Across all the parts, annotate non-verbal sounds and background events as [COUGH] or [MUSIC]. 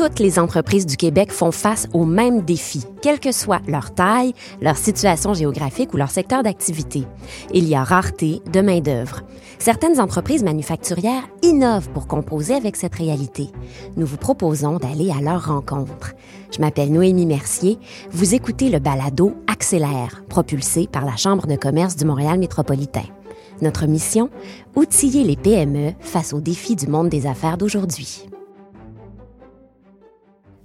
toutes les entreprises du Québec font face aux mêmes défis, quelle que soit leur taille, leur situation géographique ou leur secteur d'activité. Il y a rareté de main-d'œuvre. Certaines entreprises manufacturières innovent pour composer avec cette réalité. Nous vous proposons d'aller à leur rencontre. Je m'appelle Noémie Mercier. Vous écoutez le balado Accélère, propulsé par la Chambre de commerce du Montréal métropolitain. Notre mission Outiller les PME face aux défis du monde des affaires d'aujourd'hui.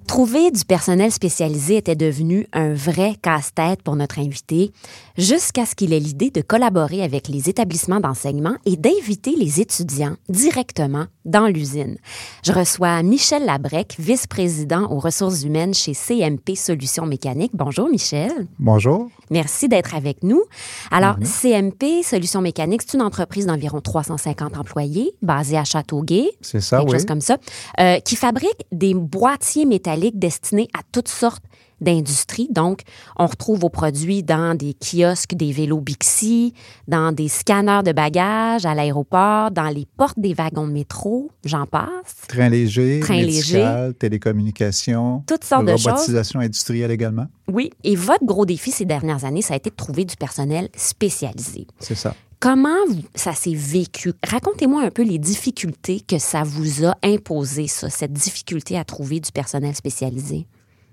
Trouver du personnel spécialisé était devenu un vrai casse-tête pour notre invité, jusqu'à ce qu'il ait l'idée de collaborer avec les établissements d'enseignement et d'inviter les étudiants directement dans l'usine. Je reçois Michel Labrec, vice-président aux ressources humaines chez CMP Solutions Mécaniques. Bonjour Michel. Bonjour. Merci d'être avec nous. Alors, CMP Solutions Mécaniques, c'est une entreprise d'environ 350 employés basée à Châteauguay. C'est ça, quelque oui. chose comme ça, euh, qui fabrique des boîtiers métalliques destinés à toutes sortes d'industries. Donc, on retrouve vos produits dans des kiosques, des vélos Bixi, dans des scanners de bagages à l'aéroport, dans les portes des wagons de métro, j'en passe. Train léger, Train médical, télécommunications, Toutes sortes de choses. robotisation industrielle également. Oui, et votre gros défi ces dernières années, ça a été de trouver du personnel spécialisé. C'est ça. Comment ça s'est vécu? Racontez-moi un peu les difficultés que ça vous a imposé, ça, cette difficulté à trouver du personnel spécialisé.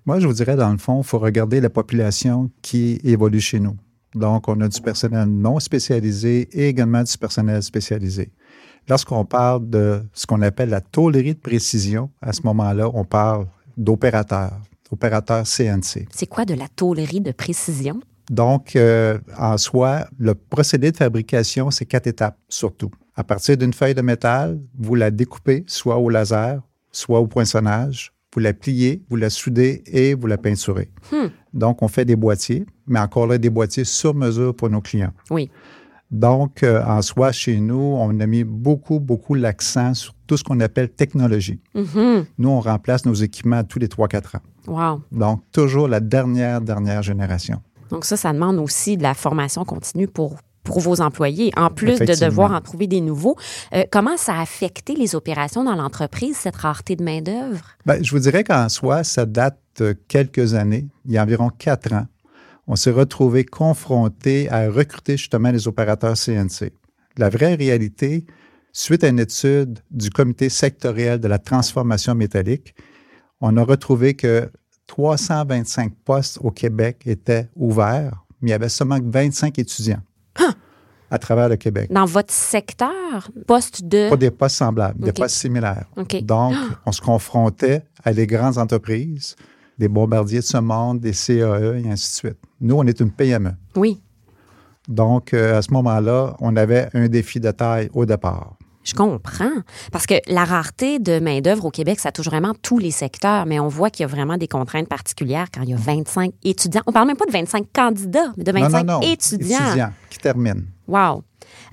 Moi, je vous dirais, dans le fond, il faut regarder la population qui évolue chez nous. Donc, on a du personnel non spécialisé et également du personnel spécialisé. Lorsqu'on parle de ce qu'on appelle la tôlerie de précision, à ce moment-là, on parle d'opérateurs, opérateurs CNC. C'est quoi de la tôlerie de précision? Donc, euh, en soi, le procédé de fabrication, c'est quatre étapes surtout. À partir d'une feuille de métal, vous la découpez soit au laser, soit au poinçonnage. Vous la pliez, vous la soudez et vous la peinturez. Hmm. Donc, on fait des boîtiers, mais encore là, des boîtiers sur mesure pour nos clients. Oui. Donc, euh, en soi, chez nous, on a mis beaucoup, beaucoup l'accent sur tout ce qu'on appelle technologie. Mhm. Nous, on remplace nos équipements tous les 3-4 ans. Wow. Donc, toujours la dernière, dernière génération. Donc ça, ça demande aussi de la formation continue pour pour vos employés, en plus de devoir en trouver des nouveaux. Euh, comment ça a affecté les opérations dans l'entreprise, cette rareté de main-d'œuvre? Ben, je vous dirais qu'en soi, ça date quelques années, il y a environ quatre ans. On s'est retrouvé confronté à recruter justement les opérateurs CNC. La vraie réalité, suite à une étude du comité sectoriel de la transformation métallique, on a retrouvé que 325 postes au Québec étaient ouverts, mais il y avait seulement 25 étudiants à travers le Québec. Dans votre secteur, poste de... Pas des postes semblables, des postes similaires. Donc, on se confrontait à des grandes entreprises, des bombardiers de ce monde, des CAE et ainsi de suite. Nous, on est une PME. Oui, Donc, euh, à ce moment-là, on avait un défi de taille au départ. Je comprends. Parce que la rareté de main-d'œuvre au Québec, ça touche vraiment tous les secteurs, mais on voit qu'il y a vraiment des contraintes particulières quand il y a 25 étudiants. On parle même pas de 25 candidats, mais de 25 non, non, non. étudiants. Étudiants qui terminent. Wow.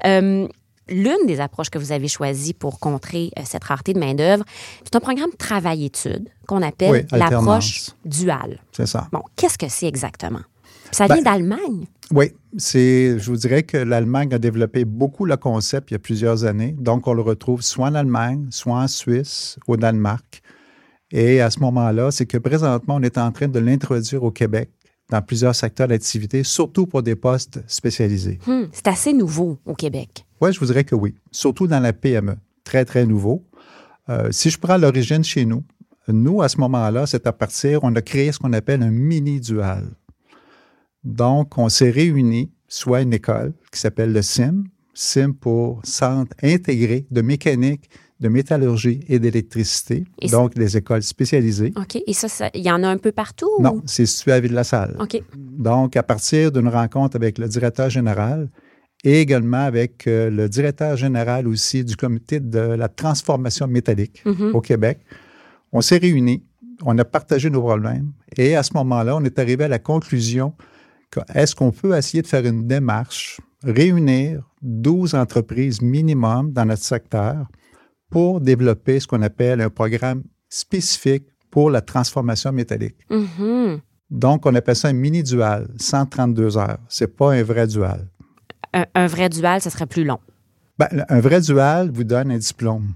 Euh, L'une des approches que vous avez choisies pour contrer euh, cette rareté de main-d'œuvre, c'est un programme travail-études qu'on appelle Oui, l'approche duale. C'est ça. Bon, qu'est-ce que c'est exactement? Ça Ben, vient d'Allemagne. Oui, c'est, je vous dirais que l'Allemagne a développé beaucoup le concept il y a plusieurs années. Donc, on le retrouve soit en Allemagne, soit en Suisse, au Danemark. Et à ce moment-là, c'est que présentement, on est en train de l'introduire au Québec dans plusieurs secteurs d'activité, surtout pour des postes spécialisés. Hmm, c'est assez nouveau au Québec. Oui, je vous dirais que oui, surtout dans la PME. Très, très nouveau. Euh, si je prends l'origine chez nous, nous, à ce moment-là, c'est à partir, on a créé ce qu'on appelle un mini-dual. Donc, on s'est réunis, soit une école qui s'appelle le CIM, CIM pour Centre intégré de mécanique, de métallurgie et d'électricité, donc des écoles spécialisées. OK. Et ça, il y en a un peu partout? ou- Non, c'est situé à Ville-la-Salle. OK. Donc, à partir d'une rencontre avec le directeur général et également avec euh, le directeur général aussi du comité de la transformation métallique Mhm. au Québec, on s'est réunis, on a partagé nos problèmes et à ce moment-là, on est arrivé à la conclusion est-ce qu'on peut essayer de faire une démarche, réunir 12 entreprises minimum dans notre secteur pour développer ce qu'on appelle un programme spécifique pour la transformation métallique? Mhm. Donc, on appelle ça un mini-dual, 132 heures. C'est pas un vrai dual. un, un vrai dual, ça serait plus long. Ben, un vrai dual vous donne un diplôme.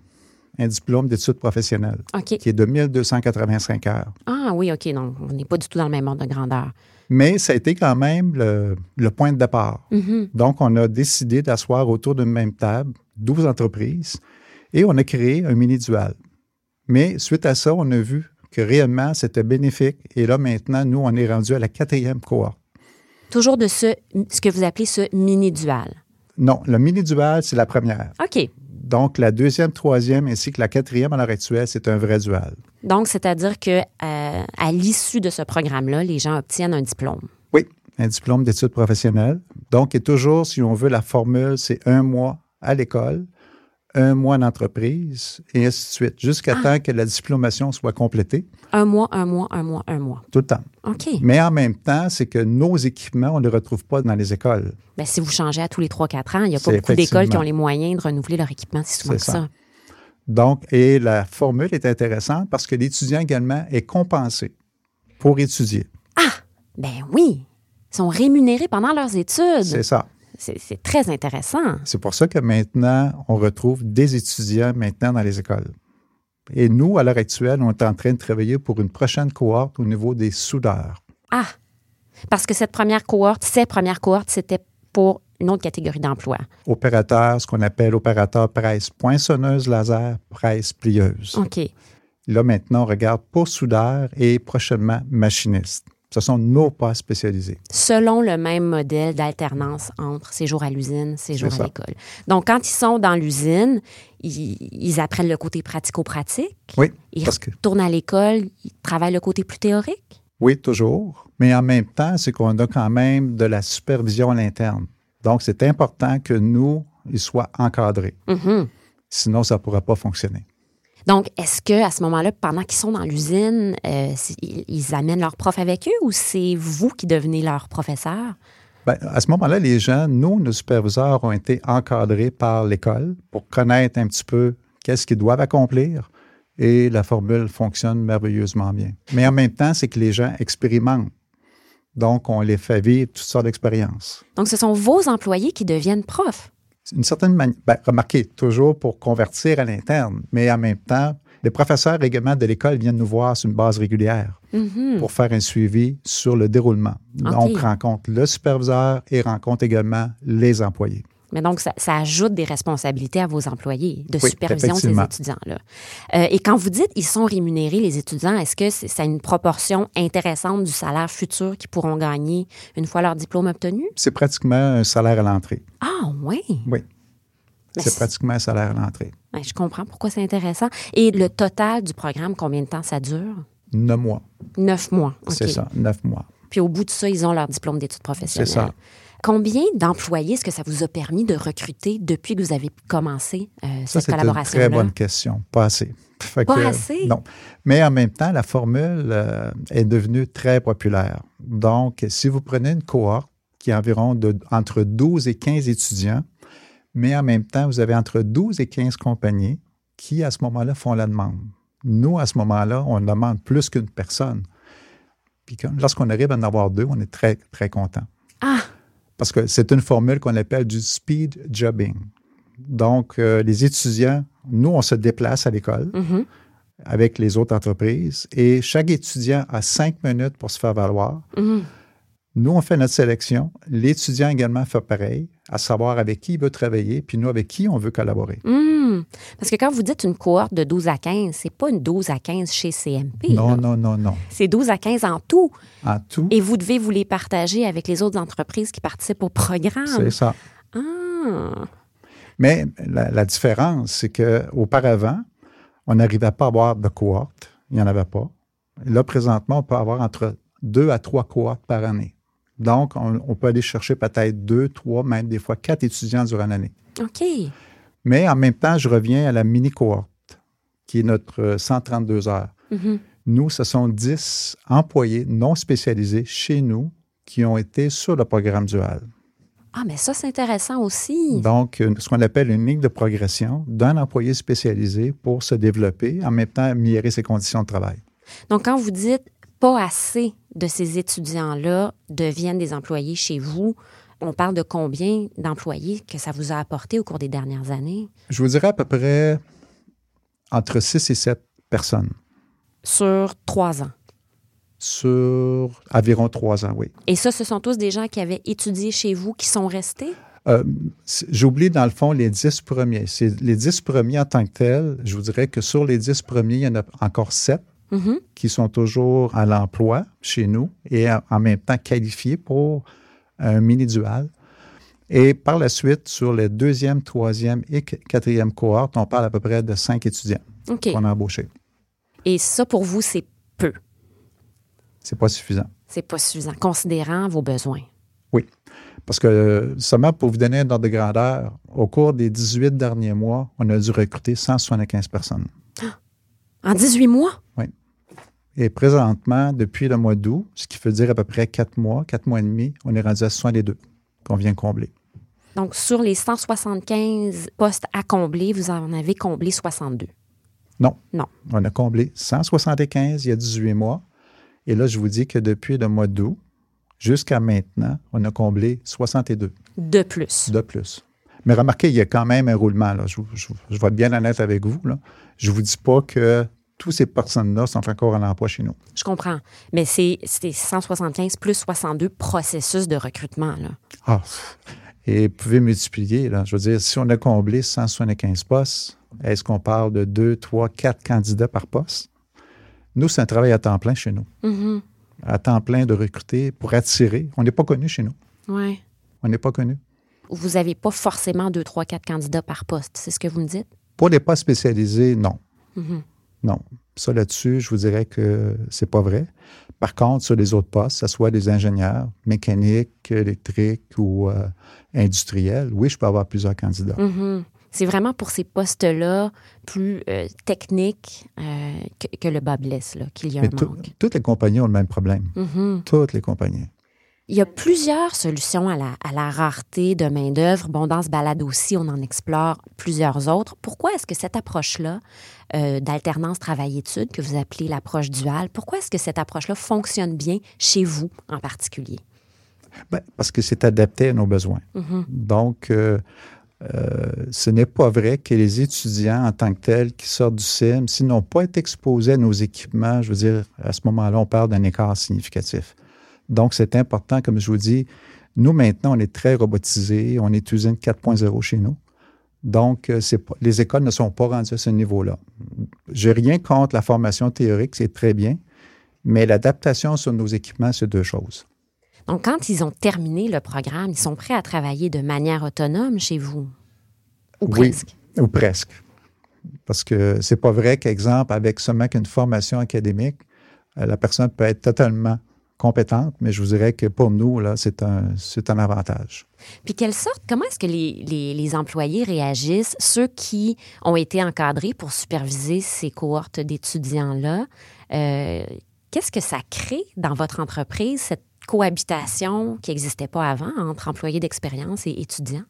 un diplôme d'études professionnelles qui est de 1285 heures. Ah oui, OK. Donc, on n'est pas du tout dans le même ordre de grandeur. Mais ça a été quand même le, le point de départ. Mhm. Donc, on a décidé d'asseoir autour d'une même table 12 entreprises et on a créé un mini-dual. Mais suite à ça, on a vu que réellement, c'était bénéfique. Et là, maintenant, nous, on est rendu à la quatrième cohorte. Toujours de ce, ce que vous appelez ce mini-dual. Non, le mini-dual, c'est la première. OK. Donc, la deuxième, troisième ainsi que la quatrième à l'heure actuelle, c'est un vrai dual. Donc, c'est-à-dire que euh, à l'issue de ce programme-là, les gens obtiennent un diplôme. Oui, un diplôme d'études professionnelles. Donc, et toujours, si on veut, la formule, c'est un mois à l'école, un mois d'entreprise, et ainsi de suite, jusqu'à temps que la diplomation soit complétée, Un mois, un mois, un mois, un mois. tout le temps. OK. Mais en même temps, c'est que nos équipements, on ne les retrouve pas dans les écoles. Bien, si vous changez à tous les 3-4 ans, il n'y a pas C'est beaucoup d'écoles qui ont les moyens de renouveler leur équipement si souvent que C'est ça. ça. Donc, et la formule est intéressante parce que l'étudiant également est compensé pour étudier. Ben oui. Ils sont rémunérés pendant leurs études. C'est ça. C'est très intéressant. C'est pour ça que maintenant, on retrouve des étudiants maintenant dans les écoles. Et nous, à l'heure actuelle, on est en train de travailler pour une prochaine cohorte au niveau des soudeurs. Ah! Parce que cette première cohorte, ces premières cohortes, c'était pour une autre catégorie d'emploi. Opérateurs, ce qu'on appelle opérateurs presse poinçonneuse laser, presse plieuse. OK. Là, maintenant, on regarde pour soudeurs et prochainement machinistes. Ce sont nos postes spécialisés. Selon le même modèle d'alternance entre séjour à l'usine, séjour à l'école. Donc, quand ils sont dans l'usine, ils, ils apprennent le côté pratico-pratique. Oui, Ils parce que retournent à l'école, ils travaillent le côté plus théorique. Oui, toujours. Mais en même temps, c'est qu'on a quand même de la supervision à l'interne. Donc, c'est important que nous, ils soient encadrés. Mhm. Sinon, ça ne pourra pas fonctionner. Donc, est-ce que à ce moment-là, pendant qu'ils sont dans l'usine, euh, ils ils amènent leur prof avec eux ou c'est vous qui devenez leur professeur? Ben, à ce moment-là, les gens, nous, nos superviseurs ont été encadrés par l'école pour connaître un petit peu qu'est-ce qu'ils doivent accomplir et la formule fonctionne merveilleusement bien. Mais en même temps, c'est que les gens expérimentent. Donc, on les fait vivre toutes sortes d'expériences. Donc, ce sont vos employés qui deviennent profs. Une certaine manière, ben, remarquez, toujours pour convertir à l'interne, mais en même temps, les professeurs également de l'école viennent nous voir sur une base régulière Mhm. pour faire un suivi sur le déroulement. Donc, rencontre le superviseur et rencontre également les employés. Mais donc, ça, ça ajoute des responsabilités à vos employés de Oui, supervision de ces étudiants-là. Euh, et quand vous dites ils sont rémunérés, les étudiants, est-ce que c'est, une proportion intéressante du salaire futur qu'ils pourront gagner une fois leur diplôme obtenu? C'est pratiquement un salaire à l'entrée. Ah, oui? Oui. C'est pratiquement un salaire à l'entrée. Ben, je comprends pourquoi c'est intéressant. Et le total du programme, combien de temps ça dure? Neuf mois. Neuf mois. C'est ça, neuf mois. Puis au bout de ça, ils ont leur diplôme d'études professionnelles. C'est ça. Combien d'employés est-ce que ça vous a permis de recruter depuis que vous avez commencé euh, Ça, cette c'est une très bonne question. Pas assez. [LAUGHS] Fait Pas que, assez? Non. Mais en même temps, la formule euh, est devenue très populaire. Donc, si vous prenez une cohorte qui est environ de, entre 12 et 15 étudiants, mais en même temps, vous avez entre 12 et 15 compagnies qui, à ce moment-là, font la demande. Nous, à ce moment-là, on demande plus qu'une personne. Puis lorsqu'on arrive à en avoir deux, on est très, très content. Ah, Parce que c'est une formule qu'on appelle du speed jobbing. Donc, euh, les étudiants, nous, on se déplace à l'école mhm. avec les autres entreprises et chaque étudiant a cinq minutes pour se faire valoir. Mhm. Nous, on fait notre sélection. L'étudiant également fait pareil, à savoir avec qui il veut travailler, puis nous, avec qui on veut collaborer. Hmm. Parce que quand vous dites une cohorte de 12 à 15, c'est pas une 12 à 15 chez CMP. Non, là. non, non, non. C'est 12 à 15 en tout. En tout, Et vous devez vous les partager avec les autres entreprises qui participent au programme. c'est ça. Ah. Mais la, la différence, c'est qu'auparavant, on n'arrivait pas à avoir de cohorte. Il n'y en avait pas. Là, présentement, on peut avoir entre deux à trois cohortes par année. Donc, on, on peut aller chercher peut-être deux, trois, même des fois quatre étudiants durant l'année. OK. Mais en même temps, je reviens à la mini-cohorte, qui est notre euh, 132 heures. Mhm. Nous, ce sont 10 employés non spécialisés chez nous qui ont été sur le programme dual. Ah, mais ça, c'est intéressant aussi. Donc, ce qu'on appelle une ligne de progression d'un employé spécialisé pour se développer, en même temps améliorer ses conditions de travail. Donc, quand vous dites pas assez de ces étudiants-là deviennent des employés chez vous, on parle de combien d'employés que ça vous a apporté au cours des dernières années? Je vous dirais à peu près Entre 6 et 7 personnes. Sur trois ans. Sur environ trois ans, oui. Et ça, ce sont tous des gens qui avaient étudié chez vous, qui sont restés? Euh, J'oublie dans le fond les dix premiers. Les dix premiers en tant que tels. Je vous dirais que sur les dix premiers, il y en a encore sept Mhm. qui sont toujours à l'emploi chez nous et en même temps qualifiés pour un mini-dual. Et par la suite, sur les deuxième, troisième et qu- quatrième cohorte, on parle à peu près de cinq étudiants qu'on a embauchés. Et ça, pour vous, c'est peu. C'est pas suffisant. C'est pas suffisant, considérant vos besoins. Oui. Parce que seulement pour vous donner un ordre de grandeur, au cours des 18 derniers mois, on a dû recruter 175 personnes. [GASPS] En 18 mois? Et présentement, depuis le mois d'août, ce qui veut dire à peu près quatre mois, quatre mois et demi, on est rendu à 62 qu'on vient combler. Donc, sur les 175 postes à combler, vous en avez comblé 62. Non. Non. On a comblé 175 il y a 18 mois. Et là, je vous dis que depuis le mois d'août jusqu'à maintenant, on a comblé 62 De plus. de plus. Mais remarquez, il y a quand même un roulement. Là. Je, je- je vais être bien honnête avec vous. Là. Je ne vous dis pas que toutes ces personnes-là sont encore en emploi chez nous. Je comprends. Mais c'est c'est 175 plus 62 processus de recrutement. Là. Ah, et vous pouvez multiplier. Là. Je veux dire, si on a comblé 175 postes, est-ce qu'on parle de 2, 3, 4 candidats par poste? Nous, c'est un travail à temps plein chez nous. Mhm. À temps plein de recruter pour attirer. On n'est pas connu chez nous. Ouais. On n'est pas connu. Vous n'avez pas forcément 2, 3, 4 candidats par poste. C'est ce que vous me dites? Pour les postes spécialisés, non. Mhm. Non. Ça là-dessus, je vous dirais que c'est pas vrai. Par contre, sur les autres postes, que ce soit des ingénieurs, mécaniques, électriques ou euh, industriels, oui, je peux avoir plusieurs candidats. Mhm. C'est vraiment pour ces postes-là plus euh, techniques euh, que, que le bas blesse, qu'il y a un Mais manque. toutes les compagnies ont le même problème. Mhm. Toutes les compagnies. Il y a plusieurs solutions à la, à la rareté de main-d'œuvre. Bon, dans ce balade aussi, on en explore plusieurs autres. Pourquoi est-ce que cette approche-là euh, d'alternance travail-études, que vous appelez l'approche duale, pourquoi est-ce que cette approche-là fonctionne bien chez vous en particulier? Ben, parce que c'est adapté à nos besoins. Mhm. Donc, euh, euh, ce n'est pas vrai que les étudiants en tant que tels qui sortent du CIM, s'ils n'ont pas été exposés à nos équipements, je veux dire, à ce moment-là, on parle d'un écart significatif. Donc, c'est important, comme je vous dis, nous, maintenant, on est très robotisés, on est usine 4.0 chez nous. Donc, euh, pas- les écoles ne sont pas rendues à ce niveau-là. J'ai rien contre la formation théorique, c'est très bien, mais l'adaptation sur nos équipements, c'est deux choses. Donc, quand ils ont terminé le programme, ils sont prêts à travailler de manière autonome chez vous? Ou Oui. presque? Ou presque. Parce que c'est pas vrai qu'exemple, avec seulement qu'une formation académique, euh, la personne peut être totalement compétente, mais je vous dirais que pour nous, là, c'est un, c'est un avantage. Puis quelle sorte, comment est-ce que les, les- les employés réagissent, ceux qui ont été encadrés pour superviser ces cohortes d'étudiants-là? euh, Qu'est-ce que ça crée dans votre entreprise, cette cohabitation qui n'existait pas avant entre employés d'expérience et étudiants?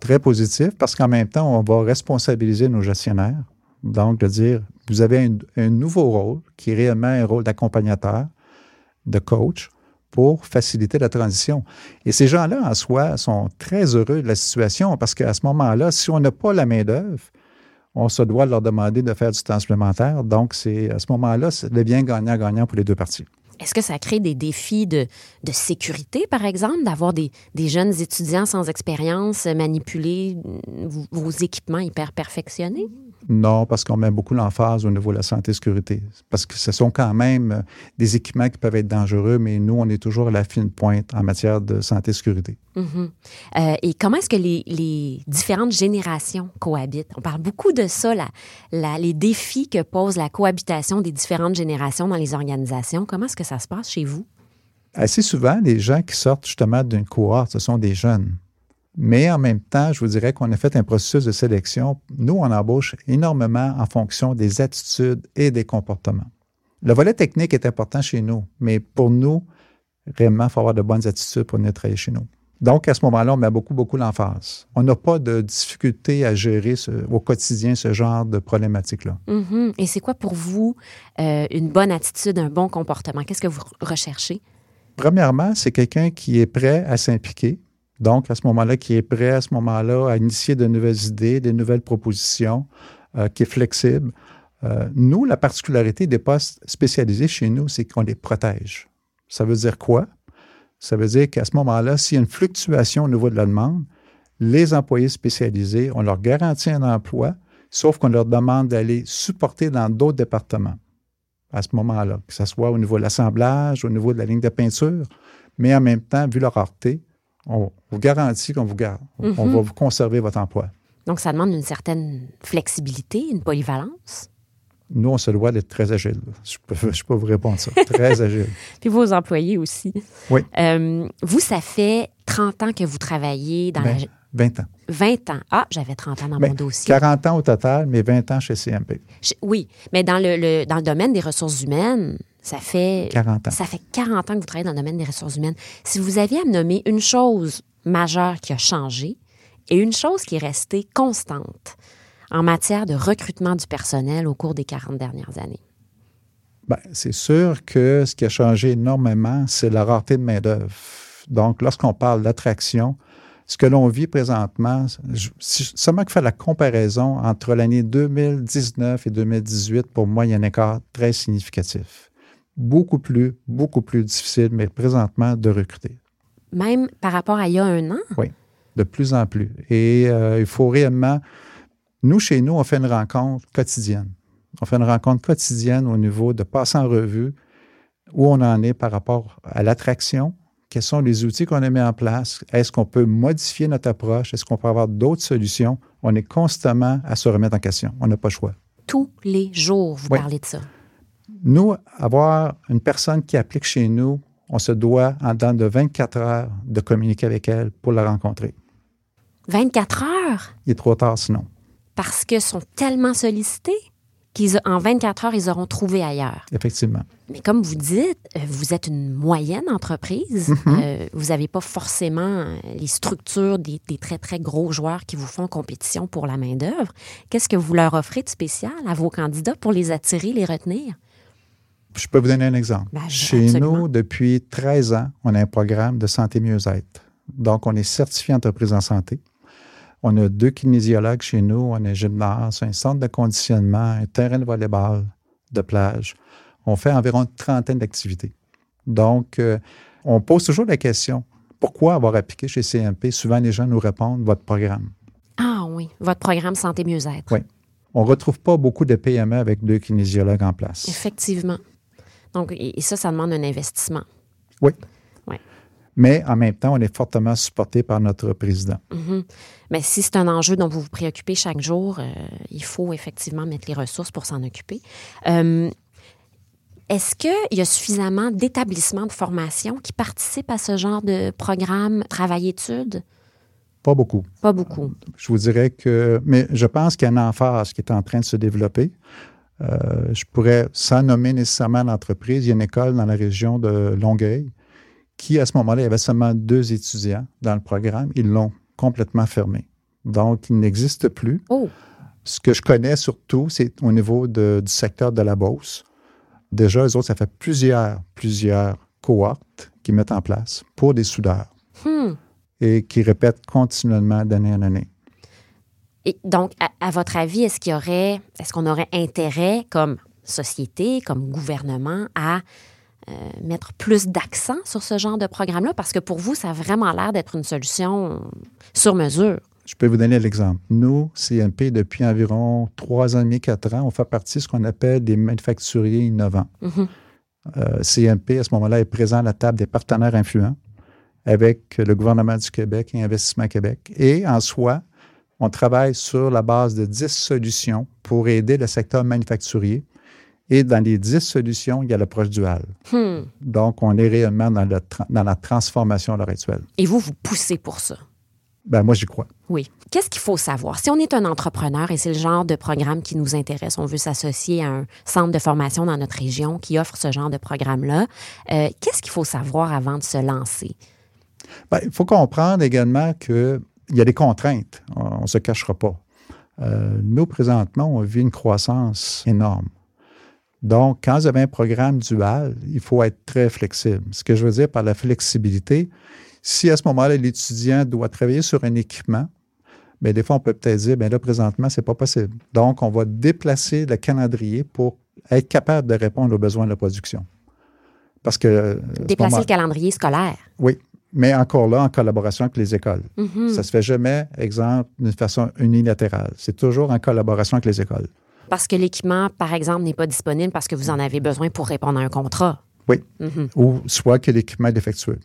Très positif parce qu'en même temps, on va responsabiliser nos gestionnaires. Donc, de dire, vous avez un, un nouveau rôle qui est réellement un rôle d'accompagnateur, de coach pour faciliter la transition. Et ces gens-là, en soi, sont très heureux de la situation parce qu'à ce moment-là, si on n'a pas la main-d'œuvre, on se doit leur demander de faire du temps supplémentaire. Donc, c'est à ce moment-là, ça devient gagnant-gagnant pour les deux parties. Est-ce que ça crée des défis de, de sécurité, par exemple, d'avoir des, des jeunes étudiants sans expérience manipuler vos équipements hyper perfectionnés? Non, parce qu'on met beaucoup l'emphase au niveau de la santé et sécurité. Parce que ce sont quand même euh, des équipements qui peuvent être dangereux, mais nous, on est toujours à la fine pointe en matière de santé et sécurité. Mhm. Euh, et comment est-ce que les, les différentes générations cohabitent? On parle beaucoup de ça, la- la- les défis que pose la cohabitation des différentes générations dans les organisations. Comment est-ce que ça se passe chez vous? Assez souvent, les gens qui sortent justement d'une cohorte, ce sont des jeunes. Mais en même temps, je vous dirais qu'on a fait un processus de sélection. Nous, on embauche énormément en fonction des attitudes et des comportements. Le volet technique est important chez nous, mais pour nous, réellement, il faut avoir de bonnes attitudes pour venir travailler chez nous. Donc, à ce moment-là, on met beaucoup, beaucoup l'emphase. On n'a pas de difficulté à gérer ce- au quotidien ce genre de problématique-là. Mhm. Et c'est quoi pour vous euh, une bonne attitude, un bon comportement? Qu'est-ce que vous recherchez? Premièrement, c'est quelqu'un qui est prêt à s'impliquer. Donc, à ce moment-là, qui est prêt à ce moment-là à initier de nouvelles idées, des nouvelles propositions, euh, qui est flexible. Euh, nous, la particularité des postes spécialisés chez nous, c'est qu'on les protège. Ça veut dire quoi? Ça veut dire qu'à ce moment-là, s'il y a une fluctuation au niveau de la demande, les employés spécialisés, on leur garantit un emploi, sauf qu'on leur demande d'aller supporter dans d'autres départements à ce moment-là, que ce soit au niveau de l'assemblage, au niveau de la ligne de peinture, mais en même temps, vu leur rareté, on vous garantit qu'on vous garde. On Mhm. va vous conserver votre emploi. Donc, ça demande une certaine flexibilité, une polyvalence. Nous, on se doit d'être très agile. Je peux, je peux vous répondre ça. Très [LAUGHS] agile. Puis vos employés aussi. Oui. Euh, vous, ça fait 30 ans que vous travaillez dans Ben, la... 20 ans. 20 ans. Ah, j'avais 30 ans dans Ben, mon dossier. 40 ans au total, mais 20 ans chez CMP. Oui, mais dans le, le- dans le domaine des ressources humaines, ça fait 40 ans. ça fait 40 ans que vous travaillez dans le domaine des ressources humaines. Si vous aviez à me nommer une chose majeure qui a changé et une chose qui est restée constante en matière de recrutement du personnel au cours des 40 dernières années? Ben, c'est sûr que ce qui a changé énormément, c'est la rareté de main-d'œuvre. Donc, lorsqu'on parle d'attraction, ce que l'on vit présentement, je- seulement que faire la comparaison entre l'année 2019 et 2018, pour moi, il y a un écart très significatif. Beaucoup plus, beaucoup plus difficile, mais présentement, de recruter. Même par rapport à il y a un an, Oui, de plus en plus. Et euh, il faut réellement... Nous, chez nous, on fait une rencontre quotidienne. On fait une rencontre quotidienne au niveau de passer en revue où on en est par rapport à l'attraction, quels sont les outils qu'on a mis en place, est-ce qu'on peut modifier notre approche, est-ce qu'on peut avoir d'autres solutions. On est constamment à se remettre en question. On n'a pas le choix. tous les jours, vous Oui. parlez de ça. Nous, avoir une personne qui applique chez nous, on se doit, en dedans de 24 heures, de communiquer avec elle pour la rencontrer. 24 heures? Il est trop tard sinon. parce qu'ils sont tellement sollicités qu'en 24 heures, ils auront trouvé ailleurs. Effectivement. Mais comme vous dites, euh, vous êtes une moyenne entreprise. Euh, vous n'avez pas forcément euh, les structures des, des très, très gros joueurs qui vous font compétition pour la main-d'œuvre. Qu'est-ce que vous leur offrez de spécial à vos candidats pour les attirer, les retenir? Je peux vous donner un exemple. Ben, Chez absolument. nous, depuis 13 ans, on a un programme de santé mieux-être. Donc, on est certifié entreprise en santé. On a deux kinésiologues chez nous, on a un gymnase, un centre de conditionnement, un terrain de volleyball, de plage. On fait environ une trentaine d'activités. Donc, euh, on pose toujours la question, pourquoi avoir appliqué chez CMP? Souvent, les gens nous répondent, votre programme. Ah oui, votre programme Santé Mieux-être. Oui. On ne retrouve pas beaucoup de PME avec deux kinésiologues en place. Effectivement. Donc, et, et ça, ça demande un investissement. Oui. Ouais. Mais en même temps, on est fortement supporté par notre président. Mhm. Mais si c'est un enjeu dont vous vous préoccupez chaque jour, euh, il faut effectivement mettre les ressources pour s'en occuper. Euh, Est-ce qu'il y a suffisamment d'établissements de formation qui participent à ce genre de programme travail-études? Pas beaucoup. Pas beaucoup. Je vous dirais que, mais je pense qu'il y a une emphase qui est en train de se développer. Euh, je pourrais, sans nommer nécessairement l'entreprise, il y a une école dans la région de Longueuil qui, à ce moment-là, il y avait seulement deux étudiants dans le programme. Ils l'ont complètement fermé. Donc, il n'existe plus. Oh, Ce que je connais surtout, c'est au niveau de- du secteur de la Beauce. Déjà, eux autres, ça fait plusieurs, plusieurs cohortes qu'ils mettent en place pour des soudeurs hmm. et qui répètent continuellement d'année en année. Et donc, à, à votre avis, est-ce qu'il y aurait, est-ce qu'on aurait intérêt comme société, comme gouvernement, à euh, mettre plus d'accent sur ce genre de programme-là? Parce que pour vous, ça a vraiment l'air d'être une solution sur mesure. Je peux vous donner l'exemple. Nous, CMP, depuis environ trois ans et demi, quatre ans, on fait partie de ce qu'on appelle des manufacturiers innovants. Mhm. Euh, CMP, à ce moment-là, est présent à la table des partenaires influents avec le gouvernement du Québec et Investissement Québec. Et en soi, on travaille sur la base de 10 solutions pour aider le secteur manufacturier. Et dans les 10 solutions, il y a l'approche duale. Hmm. Donc, on est réellement dans, le tra- dans la transformation à l'heure actuelle. Et vous, vous poussez pour ça? Ben, moi, j'y crois. Oui. Qu'est-ce qu'il faut savoir? Si on est un entrepreneur et c'est le genre de programme qui nous intéresse, on veut s'associer à un centre de formation dans notre région qui offre ce genre de programme-là, euh, qu'est-ce qu'il faut savoir avant de se lancer? Ben, il faut comprendre également qu'il y a des contraintes. On ne se cachera pas. Euh, nous, présentement, on vit une croissance énorme. Donc, quand vous avez un programme dual, il faut être très flexible. Ce que je veux dire par la flexibilité, si à ce moment-là, l'étudiant doit travailler sur un équipement, Mais des fois, on peut peut-être dire, bien là, présentement, c'est pas possible. Donc, on va déplacer le calendrier pour être capable de répondre aux besoins de la production. Parce que. Déplacer le calendrier scolaire. Oui. Mais encore là, en collaboration avec les écoles. Mhm. Ça se fait jamais, exemple, d'une façon unilatérale. C'est toujours en collaboration avec les écoles. Parce que l'équipement, par exemple, n'est pas disponible parce que vous en avez besoin pour répondre à un contrat. Oui. Mhm. Ou soit que l'équipement est défectueux.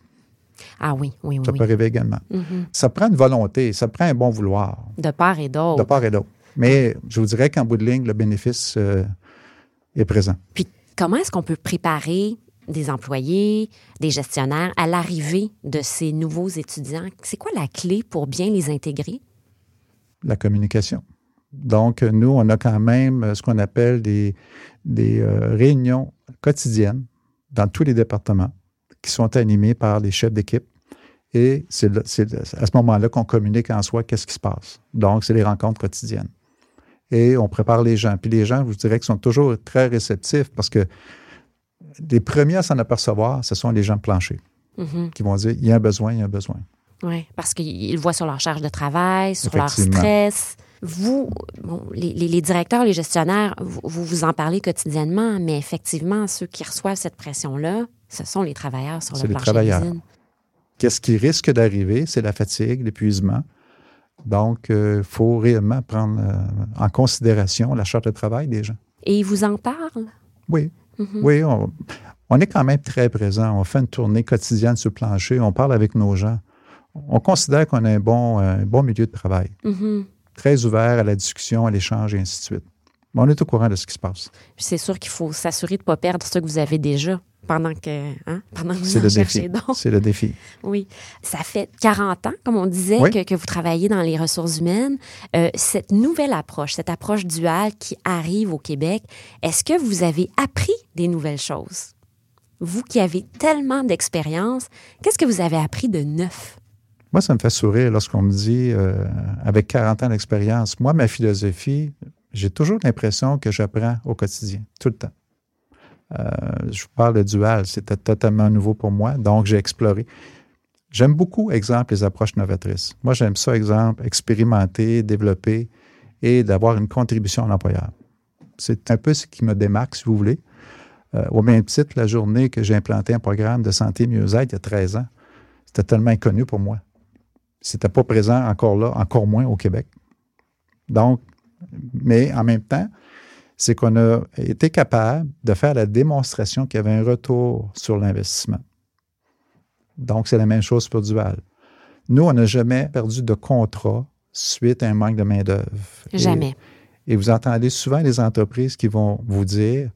Ah oui, oui, oui. Ça peut arriver également. Mhm. Ça prend une volonté, ça prend un bon vouloir, De part et de d'autre. part et d'autre. Mais je vous dirais qu'en bout de ligne, le bénéfice euh, est présent. Puis comment est-ce qu'on peut préparer des employés, des gestionnaires à l'arrivée de ces nouveaux étudiants? C'est quoi la clé pour bien les intégrer? la communication. Donc, nous, on a quand même euh, ce qu'on appelle des, euh, réunions quotidiennes dans tous les départements qui sont animées par les chefs d'équipe. Et c'est à ce moment-là qu'on communique en soi qu'est-ce qui se passe. Donc, c'est les rencontres quotidiennes. Et on prépare les gens. Puis les gens, je vous dirais, qu'ils sont toujours très réceptifs parce que les premiers à s'en apercevoir, ce sont les gens de plancher Mhm. qui vont dire, il y a un besoin, il y a un besoin. Oui, parce qu'ils voient sur leur charge de travail, sur leur stress. Vous, bon, les, directeurs, les gestionnaires, vous, vous en parlez quotidiennement, mais effectivement, ceux qui reçoivent cette pression-là, ce sont les travailleurs sur C'est le les plancher travailleurs. d'usine. Qu'est-ce qui risque d'arriver? C'est la fatigue, l'épuisement. Donc, il faut réellement prendre euh, en considération la charte de travail des gens. Et ils vous en parlent? Oui, Mhm. oui, on, on est quand même très présent. On fait une tournée quotidienne sur le plancher, on parle avec nos gens. On considère qu'on a un bon, un bon milieu de travail, Mhm. très ouvert à la discussion, à l'échange et ainsi de suite. Mais on est au courant de ce qui se passe. C'est sûr qu'il faut s'assurer de ne pas perdre ce que vous avez déjà pendant que, hein, pendant que vous le cherchez. C'est le défi. [LAUGHS] Oui. Ça fait 40 ans, comme on disait, Oui. que, que vous travaillez dans les ressources humaines. Euh, cette nouvelle approche, cette approche duale qui arrive au Québec, est-ce que vous avez appris des nouvelles choses? Vous qui avez tellement d'expérience, qu'est-ce que vous avez appris de neuf? Moi, ça me fait sourire lorsqu'on me dit, euh, avec 40 ans d'expérience, moi, ma philosophie, j'ai toujours l'impression que j'apprends au quotidien, tout le temps. Euh, je vous parle de dual, c'était totalement nouveau pour moi, donc j'ai exploré. J'aime beaucoup, exemple, les approches novatrices. Moi, j'aime ça, exemple, expérimenter, développer et d'avoir une contribution à l'employeur. C'est un peu ce qui me démarque, si vous voulez. Euh, au même titre, la journée que j'ai implanté un programme de santé mieux-être il y a 13 ans, c'était tellement inconnu pour moi. C'était pas présent encore là, encore moins au Québec. Donc, mais en même temps, c'est qu'on a été capable de faire la démonstration qu'il y avait un retour sur l'investissement. Donc, c'est la même chose pour Dual. Nous, on n'a jamais perdu de contrat suite à un manque de main-d'œuvre. Et- Jamais. et vous entendez souvent les entreprises qui vont vous dire,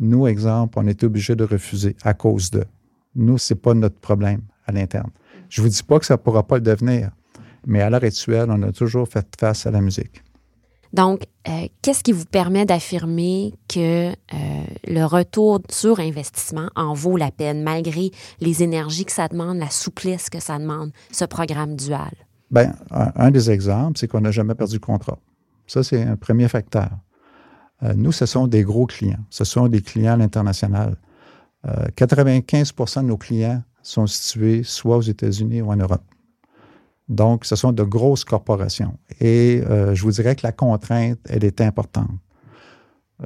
nous, exemple, on est obligé de refuser à cause de. Nous, ce n'est pas notre problème à l'interne. Je ne vous dis pas que ça ne pourra pas le devenir, mais à l'heure actuelle, on a toujours fait face à la musique. Donc, euh, qu'est-ce qui vous permet d'affirmer que euh, le retour sur investissement en vaut la peine, malgré les énergies que ça demande, la souplesse que ça demande, ce programme dual? Bien, un, des exemples, c'est qu'on n'a jamais perdu de contrat. Ça, c'est un premier facteur. Euh, nous, ce sont des gros clients. Ce sont des clients à l'international. Euh, 95% de nos clients sont situés soit aux États-Unis ou en Europe. Donc, ce sont de grosses corporations. Et euh, je vous dirais que la contrainte, elle est importante.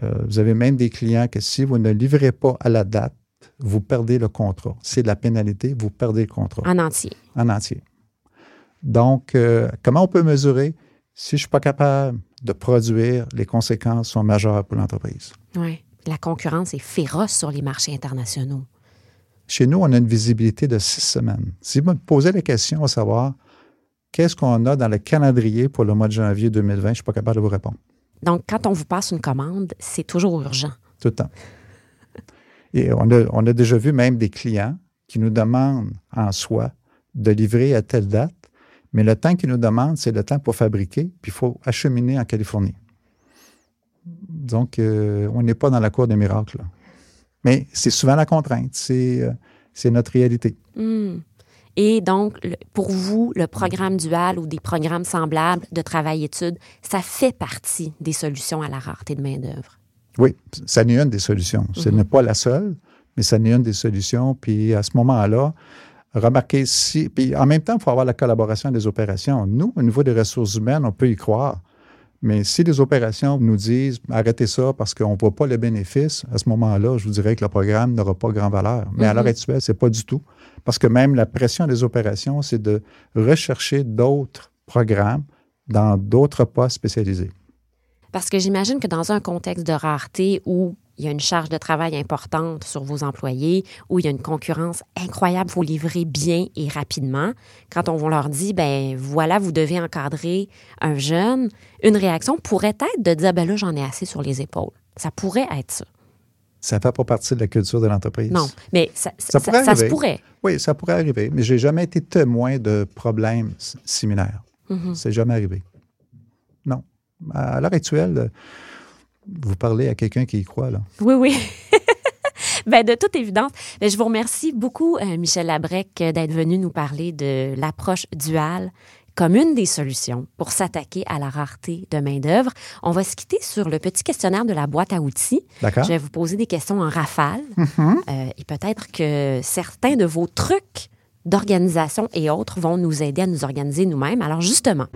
Euh, vous avez même des clients que si vous ne livrez pas à la date, vous perdez le contrat. C'est de la pénalité, vous perdez le contrat En entier. en entier. Donc, euh, comment on peut mesurer si je ne suis pas capable de produire, les conséquences sont majeures pour l'entreprise? Oui. La concurrence est féroce sur les marchés internationaux. Chez nous, on a une visibilité de six semaines. Si vous me posez la question à savoir qu'est-ce qu'on a dans le calendrier pour le mois de janvier 2020, je ne suis pas capable de vous répondre. Donc, quand on vous passe une commande, c'est toujours urgent. Tout le temps. Et on a, on a déjà vu même des clients qui nous demandent en soi de livrer à telle date, mais le temps qu'ils nous demandent, c'est le temps pour fabriquer, puis il faut acheminer en Californie. Donc, euh, on n'est pas dans la cour des miracles. là. Mais c'est souvent la contrainte, c'est euh, notre réalité. Hmm. Et donc, pour vous, le programme dual ou des programmes semblables de travail-études, ça fait partie des solutions à la rareté de main-d'œuvre. Oui, ça n'est une des solutions. Ce Mhm. n'est pas la seule, mais ça n'est une des solutions. Puis à ce moment-là, remarquez si. Puis en même temps, il faut avoir la collaboration des opérations. Nous, au niveau des ressources humaines, on peut y croire. Mais si les opérations nous disent arrêtez ça parce qu'on ne voit pas le bénéfice, à ce moment-là, je vous dirais que le programme n'aura pas grand valeur. Mais à l'heure actuelle, ce n'est pas du tout. Parce que même la pression des opérations, c'est de rechercher d'autres programmes dans d'autres postes spécialisés. Parce que j'imagine que dans un contexte de rareté où il y a une charge de travail importante sur vos employés, où il y a une concurrence incroyable, il faut livrer bien et rapidement. Quand on leur dit, ben voilà, vous devez encadrer un jeune, une réaction pourrait être de dire, ben là, j'en ai assez sur les épaules. Ça pourrait être ça. Ça ne fait pas partie de la culture de l'entreprise. Non, mais ça, ça, se pourrait. Oui, ça pourrait arriver, mais je n'ai jamais été témoin de problèmes similaires. Mm C'est jamais arrivé. Non. À l'heure actuelle, vous parlez à quelqu'un qui y croit, là. Oui, oui. [LAUGHS] ben, de toute évidence, ben, je vous remercie beaucoup, euh, Michel Labrec, d'être venu nous parler de l'approche duale comme une des solutions pour s'attaquer à la rareté de main-d'œuvre. On va se quitter sur le petit questionnaire de la boîte à outils. D'accord. Je vais vous poser des questions en rafale. Mm-hmm. Euh, et peut-être que certains de vos trucs d'organisation et autres vont nous aider à nous organiser nous-mêmes. Alors justement,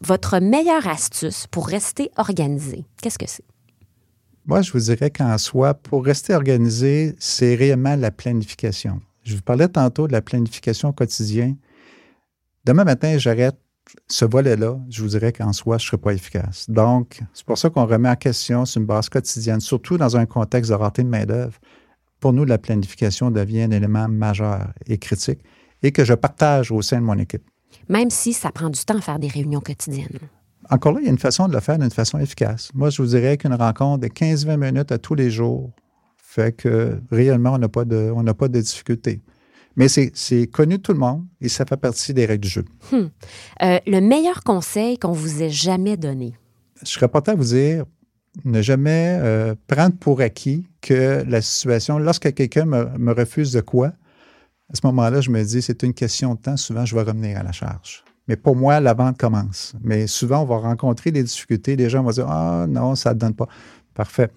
votre meilleure astuce pour rester organisé, qu'est-ce que c'est? Moi, je vous dirais qu'en soi, pour rester organisé, c'est réellement la planification. Je vous parlais tantôt de la planification quotidienne. Demain matin, j'arrête ce volet-là, je vous dirais qu'en soi, je ne serais pas efficace. Donc, c'est pour ça qu'on remet en question sur une base quotidienne, surtout dans un contexte de rareté de main-d'œuvre. Pour nous, la planification devient un élément majeur et critique et que je partage au sein de mon équipe. Même si ça prend du temps à faire des réunions quotidiennes. Encore là, il y a une façon de le faire d'une façon efficace. Moi, je vous dirais qu'une rencontre de 15-20 minutes à tous les jours fait que réellement, on n'a pas, de, pas de difficulté. Mais c'est connu de tout le monde et ça fait partie des règles du jeu. Hmm. Euh, le meilleur conseil qu'on vous ait jamais donné? Je serais pas à vous dire ne jamais euh, prendre pour acquis que la situation, lorsque quelqu'un me, refuse de quoi, à ce moment-là, je me dis, c'est une question de temps, souvent, je vais revenir à la charge. Mais pour moi, la vente commence. Mais souvent, on va rencontrer des difficultés. Les gens vont dire, ah non, ça ne donne pas. Parfait.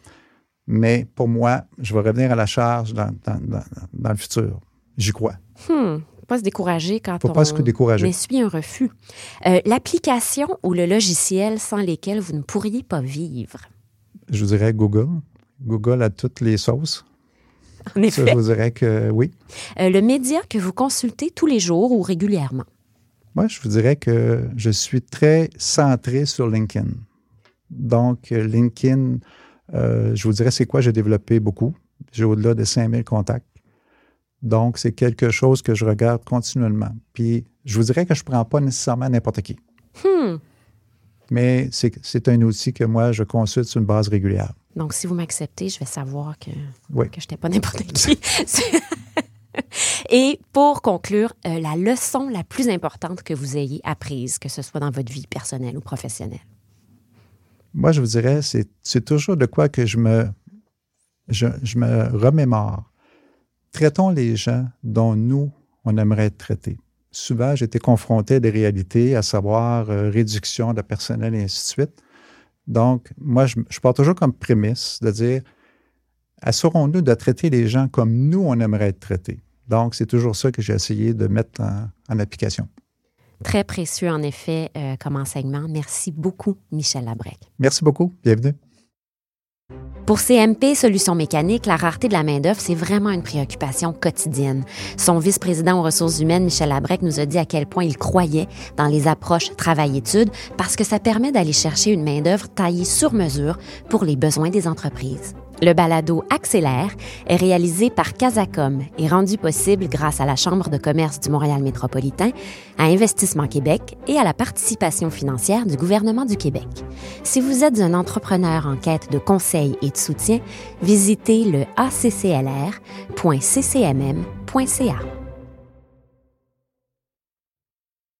Mais pour moi, je vais revenir à la charge dans, dans le futur. J'y crois. Hmm. Pas se décourager quand Faut on pas se décourager. essuie un refus. Euh, l'application ou le logiciel sans lesquels vous ne pourriez pas vivre? Je vous dirais Google. Google a toutes les sauces. [LAUGHS] En effet. Ça, je vous dirais que oui. Euh, le média que vous consultez tous les jours ou régulièrement? Moi, je vous dirais que je suis très centré sur LinkedIn. Donc, LinkedIn, euh, je vous dirais c'est quoi j'ai développé beaucoup. J'ai au-delà de 5000 contacts. Donc, c'est quelque chose que je regarde continuellement. Puis, je vous dirais que je ne prends pas nécessairement n'importe qui. Hmm. Mais c'est un outil que moi, je consulte sur une base régulière. Donc, si vous m'acceptez, je vais savoir que, que je n'étais pas n'importe qui. [LAUGHS] Et pour conclure, euh, la leçon la plus importante que vous ayez apprise, que ce soit dans votre vie personnelle ou professionnelle? Moi, je vous dirais, c'est toujours de quoi que je me, je, je me remémore traitons les gens dont nous, on aimerait être traités. Souvent, j'ai été confronté à des réalités, à savoir euh, réduction de personnel et ainsi de suite. Donc, moi, je, je pars toujours comme prémisse de dire, assurons-nous de traiter les gens comme nous, on aimerait être traités. Donc, c'est toujours ça que j'ai essayé de mettre en, application. Très précieux, en effet, euh, comme enseignement. Merci beaucoup, Michel Labrec. Merci beaucoup. Bienvenue. Pour CMP Solutions mécaniques, la rareté de la main-d'œuvre, c'est vraiment une préoccupation quotidienne. Son vice-président aux ressources humaines, Michel Labrec, nous a dit à quel point il croyait dans les approches travail-études parce que ça permet d'aller chercher une main-d'œuvre taillée sur mesure pour les besoins des entreprises. Le balado Accélère est réalisé par Casacom et rendu possible grâce à la Chambre de commerce du Montréal métropolitain, à Investissement Québec et à la participation financière du gouvernement du Québec. Si vous êtes un entrepreneur en quête de conseils et de soutien, visitez le acclr.ccmm.ca.